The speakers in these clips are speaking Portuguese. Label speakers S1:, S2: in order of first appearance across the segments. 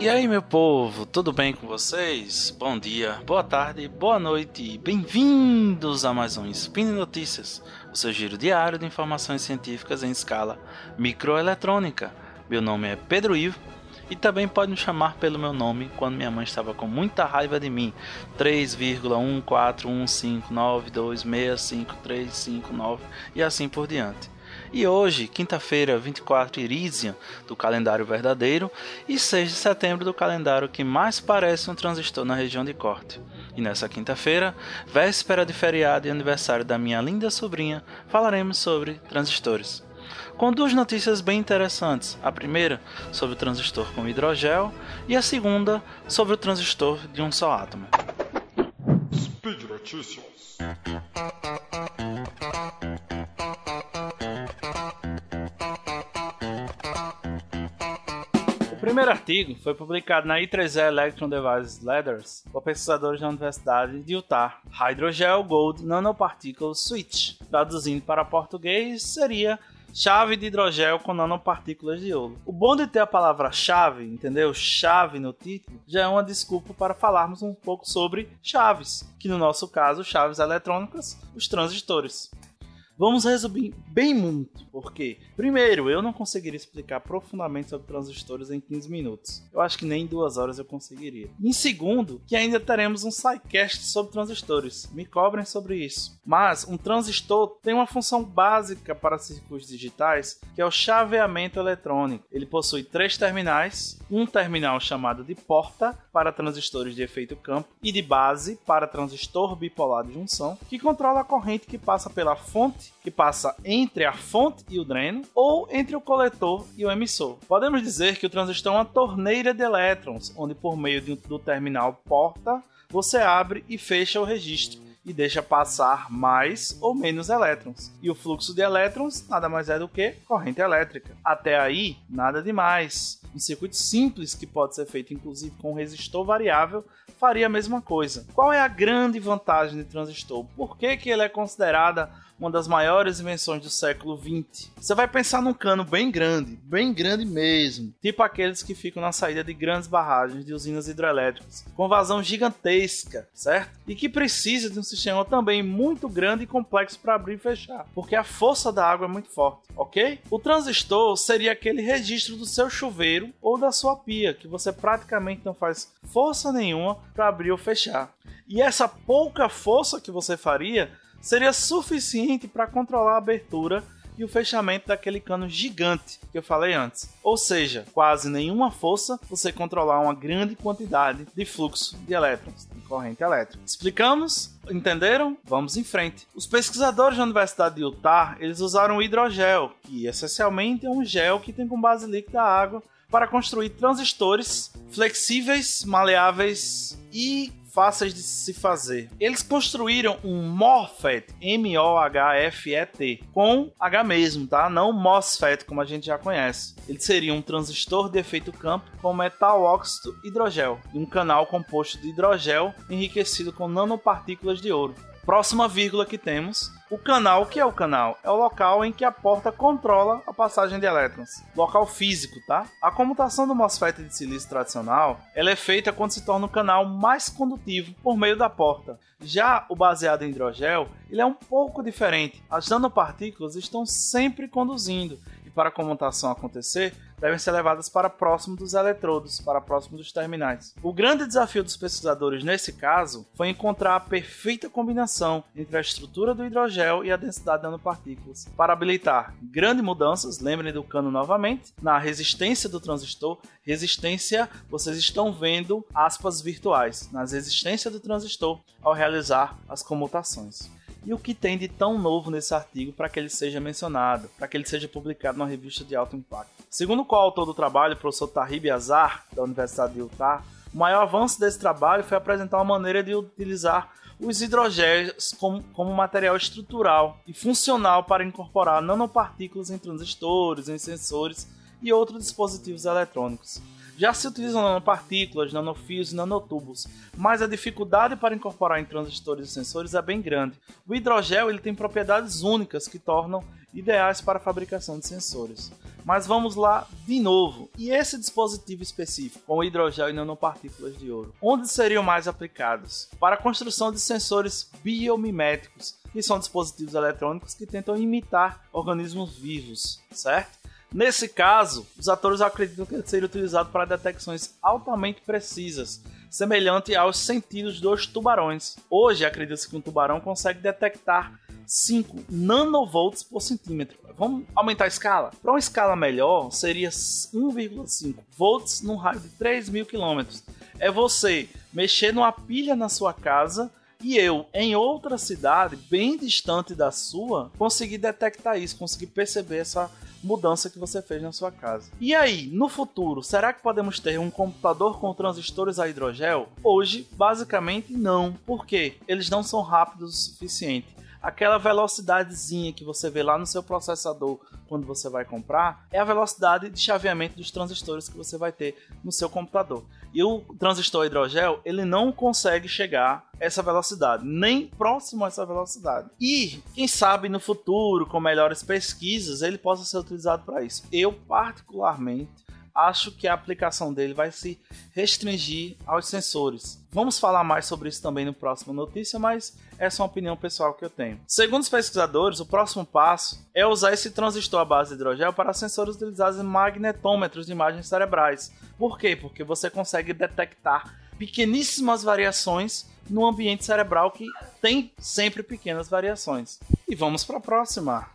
S1: E aí, meu povo, tudo bem com vocês? Bom dia, boa tarde, boa noite, bem-vindos a mais um Spin Notícias, o seu giro diário de informações científicas em escala microeletrônica. Meu nome é Pedro Ivo e também pode me chamar pelo meu nome quando minha mãe estava com muita raiva de mim. 3,14159265359 e assim por diante. E hoje, quinta-feira, 24 Irisian do calendário verdadeiro e 6 de setembro do calendário que mais parece um transistor na região de corte. E nessa quinta-feira, véspera de feriado e aniversário da minha linda sobrinha, falaremos sobre transistores. Com duas notícias bem interessantes. A primeira sobre o transistor com hidrogel e a segunda sobre o transistor de um só átomo. Speed Notícias. Primeiro artigo foi publicado na I3E Electron Devices Letters por pesquisadores da Universidade de Utah. Hydrogel Gold Nanoparticle Switch. Traduzindo para português, seria chave de hidrogel com nanopartículas de ouro. O bom de ter a palavra chave, entendeu? Chave no título, já é uma desculpa para falarmos um pouco sobre chaves, que no nosso caso, chaves eletrônicas, os transistores. Vamos resumir bem muito, porque, primeiro, eu não conseguiria explicar profundamente sobre transistores em 15 minutos. Eu acho que nem em duas horas eu conseguiria. Em segundo, que ainda teremos um sidecast sobre transistores. Me cobrem sobre isso. Mas um transistor tem uma função básica para circuitos digitais, que é o chaveamento eletrônico. Ele possui três terminais, um terminal chamado de porta para transistores de efeito campo e de base para transistor bipolar de junção, que controla a corrente que passa pela fonte que passa entre a fonte e o dreno ou entre o coletor e o emissor. Podemos dizer que o transistor é uma torneira de elétrons, onde por meio do terminal porta você abre e fecha o registro e deixa passar mais ou menos elétrons. E o fluxo de elétrons nada mais é do que corrente elétrica. Até aí, nada demais. Um circuito simples que pode ser feito inclusive com um resistor variável faria a mesma coisa. Qual é a grande vantagem de transistor? Por que, que ele é considerada uma das maiores invenções do século 20. Você vai pensar num cano bem grande, bem grande mesmo, tipo aqueles que ficam na saída de grandes barragens de usinas hidrelétricas, com vazão gigantesca, certo? E que precisa de um sistema também muito grande e complexo para abrir e fechar, porque a força da água é muito forte, ok? O transistor seria aquele registro do seu chuveiro ou da sua pia, que você praticamente não faz força nenhuma para abrir ou fechar. E essa pouca força que você faria seria suficiente para controlar a abertura e o fechamento daquele cano gigante que eu falei antes. Ou seja, quase nenhuma força você controlar uma grande quantidade de fluxo de elétrons, corrente elétrica. Explicamos? Entenderam? Vamos em frente. Os pesquisadores da Universidade de Utah, eles usaram o hidrogel, que essencialmente é um gel que tem como base líquida água para construir transistores flexíveis, maleáveis e fáceis de se fazer. Eles construíram um MOHFET, M-O-H-F-E-T, com H mesmo, tá? Não MOSFET, como a gente já conhece. Ele seria um transistor de efeito campo com metal óxido hidrogel e um canal composto de hidrogel enriquecido com nanopartículas de ouro. Próxima vírgula que temos o canal, o que é o canal? É o local em que a porta controla a passagem de elétrons. Local físico, tá? A comutação do MOSFET de silício tradicional, ela é feita quando se torna o canal mais condutivo por meio da porta. Já o baseado em hidrogel, ele é um pouco diferente. As nanopartículas estão sempre conduzindo para a comutação acontecer, devem ser levadas para próximo dos eletrodos, para próximo dos terminais. O grande desafio dos pesquisadores nesse caso foi encontrar a perfeita combinação entre a estrutura do hidrogel e a densidade de nanopartículas para habilitar grandes mudanças, lembrem do cano novamente, na resistência do transistor. Resistência, vocês estão vendo aspas virtuais, nas resistências do transistor ao realizar as comutações e o que tem de tão novo nesse artigo para que ele seja mencionado, para que ele seja publicado numa revista de alto impacto. Segundo o coautor do trabalho, o professor Tahib Azar, da Universidade de Utah, o maior avanço desse trabalho foi apresentar uma maneira de utilizar os hidrogénios como, como material estrutural e funcional para incorporar nanopartículas em transistores, em sensores e outros dispositivos eletrônicos. Já se utilizam nanopartículas, nanofios e nanotubos, mas a dificuldade para incorporar em transistores e sensores é bem grande. O hidrogel ele tem propriedades únicas que tornam ideais para a fabricação de sensores. Mas vamos lá de novo. E esse dispositivo específico, com hidrogel e nanopartículas de ouro, onde seriam mais aplicados? Para a construção de sensores biomiméticos, que são dispositivos eletrônicos que tentam imitar organismos vivos, certo? Nesse caso, os atores acreditam que ele seria utilizado para detecções altamente precisas, semelhante aos sentidos dos tubarões. Hoje, acredita-se que um tubarão consegue detectar 5 nanovolts por centímetro. Vamos aumentar a escala? Para uma escala melhor, seria 1,5 volts num raio de 3 mil quilômetros. É você mexer numa pilha na sua casa e eu, em outra cidade, bem distante da sua, conseguir detectar isso, conseguir perceber essa mudança que você fez na sua casa. E aí, no futuro, será que podemos ter um computador com transistores a hidrogel? Hoje, basicamente não. Por quê? Eles não são rápidos o suficiente aquela velocidadezinha que você vê lá no seu processador quando você vai comprar, é a velocidade de chaveamento dos transistores que você vai ter no seu computador. E o transistor hidrogel, ele não consegue chegar a essa velocidade, nem próximo a essa velocidade. E, quem sabe no futuro, com melhores pesquisas, ele possa ser utilizado para isso. Eu, particularmente, acho que a aplicação dele vai se restringir aos sensores. Vamos falar mais sobre isso também no próximo notícia, mas essa é uma opinião pessoal que eu tenho. Segundo os pesquisadores, o próximo passo é usar esse transistor à base de hidrogel para sensores utilizados em magnetômetros de imagens cerebrais. Por quê? Porque você consegue detectar pequeníssimas variações no ambiente cerebral que tem sempre pequenas variações. E vamos para a próxima.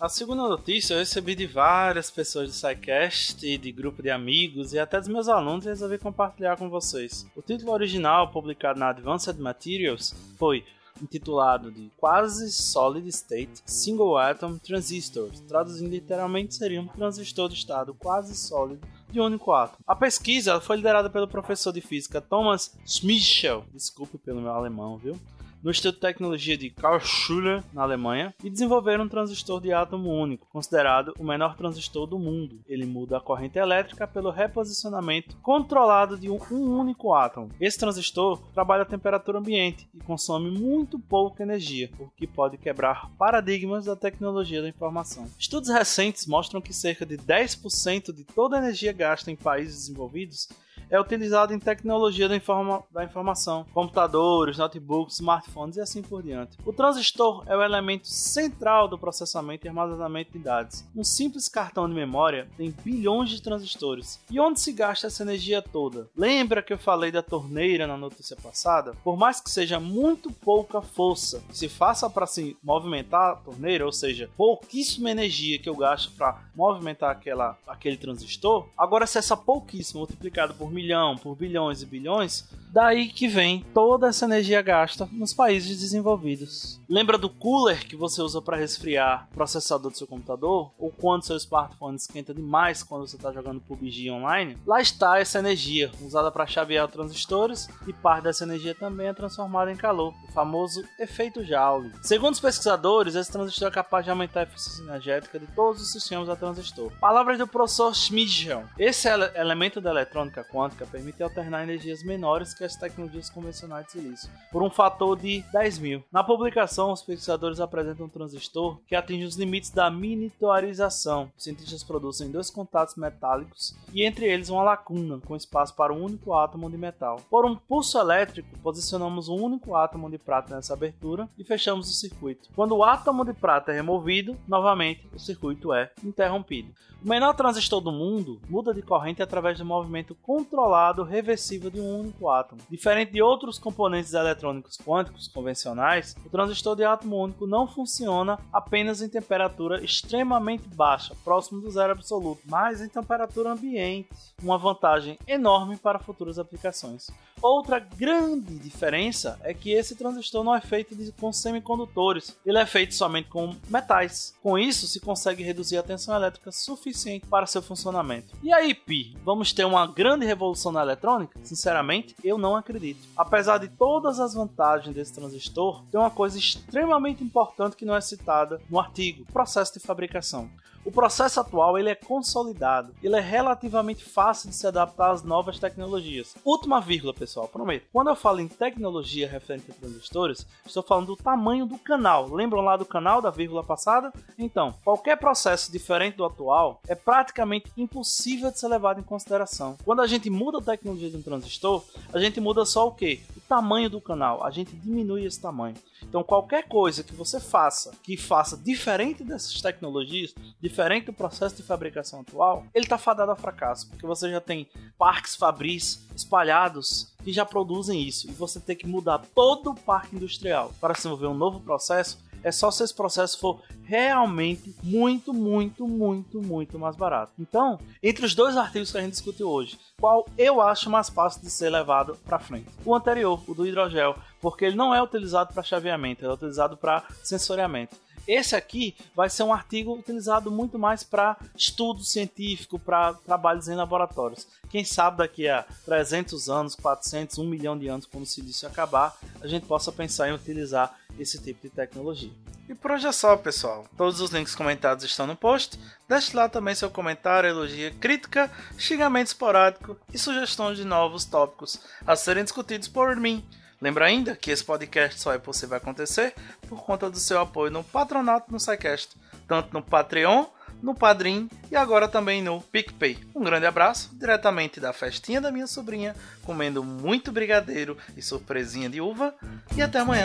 S1: A segunda notícia eu recebi de várias pessoas do SciCast, e de grupo de amigos e até dos meus alunos e resolvi compartilhar com vocês. O título original, publicado na Advanced Materials, foi intitulado de Quasi Solid State Single Atom Transistors. Traduzindo literalmente seria um transistor de estado quase sólido de único átomo. A pesquisa foi liderada pelo professor de física Thomas Schmichel, desculpe pelo meu alemão, viu? No Instituto de Tecnologia de Karlsruhe, na Alemanha, e desenvolveram um transistor de átomo único, considerado o menor transistor do mundo. Ele muda a corrente elétrica pelo reposicionamento controlado de um único átomo. Esse transistor trabalha a temperatura ambiente e consome muito pouca energia, o que pode quebrar paradigmas da tecnologia da informação. Estudos recentes mostram que cerca de 10% de toda a energia gasta em países desenvolvidos é utilizado em tecnologia da, informa da informação, computadores, notebooks, smartphones e assim por diante. O transistor é o elemento central do processamento e armazenamento de dados. Um simples cartão de memória tem bilhões de transistores. E onde se gasta essa energia toda? Lembra que eu falei da torneira na notícia passada? Por mais que seja muito pouca força que se faça para se movimentar a torneira, ou seja, pouquíssima energia que eu gasto para movimentar aquela, aquele transistor, agora se essa pouquíssima multiplicada por milhão, por bilhões e bilhões, daí que vem toda essa energia gasta nos países desenvolvidos. Lembra do cooler que você usa para resfriar o processador do seu computador? Ou quando seu smartphone esquenta demais quando você está jogando PUBG online? Lá está essa energia, usada para chavear transistores, e parte dessa energia também é transformada em calor, o famoso efeito Joule. Segundo os pesquisadores, esse transistor é capaz de aumentar a eficiência energética de todos os sistemas a transistor. Palavras do professor Schmidtchen. Esse elemento da eletrônica quântica permite alternar energias menores que as tecnologias convencionais de silício, por um fator de 10 mil. Na publicação, os pesquisadores apresentam um transistor que atinge os limites da miniaturização. Os cientistas produzem dois contatos metálicos e entre eles uma lacuna com espaço para um único átomo de metal. Por um pulso elétrico, posicionamos um único átomo de prata nessa abertura e fechamos o circuito. Quando o átomo de prata é removido, novamente o circuito é interrompido. O menor transistor do mundo muda de corrente através do movimento controlado reversível de um único átomo. Diferente de outros componentes eletrônicos quânticos convencionais, o transistor de átomo único não funciona apenas em temperatura extremamente baixa, próximo do zero absoluto, mas em temperatura ambiente, uma vantagem enorme para futuras aplicações. Outra grande diferença é que esse transistor não é feito de, com semicondutores, ele é feito somente com metais. Com isso, se consegue reduzir a tensão elétrica suficiente para seu funcionamento. E aí, Pi, vamos ter uma grande revolução na eletrônica? Sinceramente, eu não acredito. Apesar de todas as vantagens desse transistor, tem uma coisa extremamente importante que não é citada no artigo: processo de fabricação. O processo atual ele é consolidado, ele é relativamente fácil de se adaptar às novas tecnologias. Última vírgula, pessoal, prometo. Quando eu falo em tecnologia referente a transistores, estou falando do tamanho do canal. Lembram lá do canal da vírgula passada? Então, qualquer processo diferente do atual é praticamente impossível de ser levado em consideração. Quando a gente muda a tecnologia de um transistor, a gente muda só o que? Tamanho do canal. A gente diminui esse tamanho. Então, qualquer coisa que você faça que faça diferente dessas tecnologias, diferente do processo de fabricação atual, ele está fadado a fracasso, porque você já tem parques fabris espalhados que já produzem isso e você tem que mudar todo o parque industrial para desenvolver um novo processo. É só se esse processo for realmente muito, muito, muito, muito mais barato. Então, entre os dois artigos que a gente discutiu hoje, qual eu acho mais fácil de ser levado para frente? O anterior, o do hidrogel, porque ele não é utilizado para chaveamento, ele é utilizado para sensoriamento. Esse aqui vai ser um artigo utilizado muito mais para estudo científico, para trabalhos em laboratórios. Quem sabe daqui a 300 anos, 400, 1 milhão de anos, quando se isso acabar, a gente possa pensar em utilizar esse tipo de tecnologia. E por hoje é só, pessoal. Todos os links comentados estão no post. Deixe lá também seu comentário, elogia, crítica, xingamento esporádico e sugestões de novos tópicos a serem discutidos por mim. Lembra ainda que esse podcast só é possível acontecer por conta do seu apoio no patronato no SciCast, tanto no Patreon, no Padrim e agora também no PicPay. Um grande abraço, diretamente da festinha da minha sobrinha, comendo muito brigadeiro e surpresinha de uva, e até amanhã.